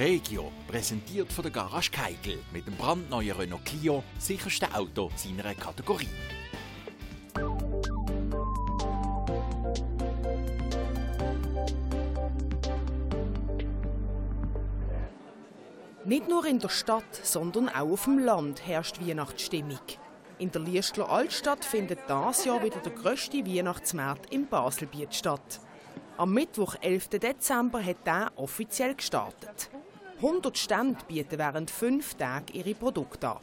Regio, präsentiert von der Garage Keigel mit dem brandneuen Renault Clio, sicherste Auto seiner Kategorie. Nicht nur in der Stadt, sondern auch auf dem Land herrscht Weihnachtsstimmung. In der Liestler Altstadt findet das Jahr wieder der grösste Weihnachtsmarkt im Baselbiet statt. Am Mittwoch, 11. Dezember, hat er offiziell gestartet. 100 Stände bieten während fünf Tagen ihre Produkte an.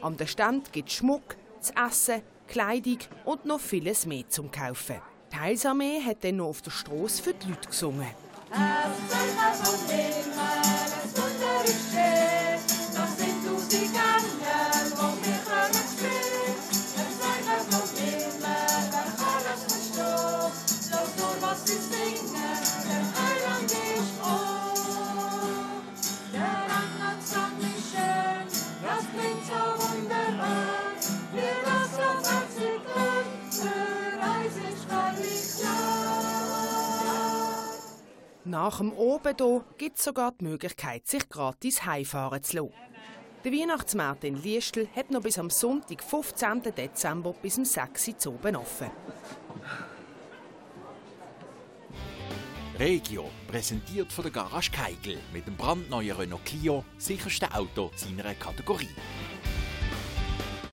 An den Ständen gibt es Schmuck, zu essen, Kleidung und noch vieles mehr zum Kaufen. Die Heilsarmee hat dann noch auf der Straße für die Leute gesungen. Nach dem Oben hier gibt es sogar die Möglichkeit, sich gratis heimfahren zu lassen. Der Weihnachtsmarkt in Liestl hat noch bis am Sonntag, 15. Dezember, bis um 6 Uhr oben offen. Regio, präsentiert von der Garage Keigel mit dem brandneuen Renault Clio, sicherste Auto seiner Kategorie.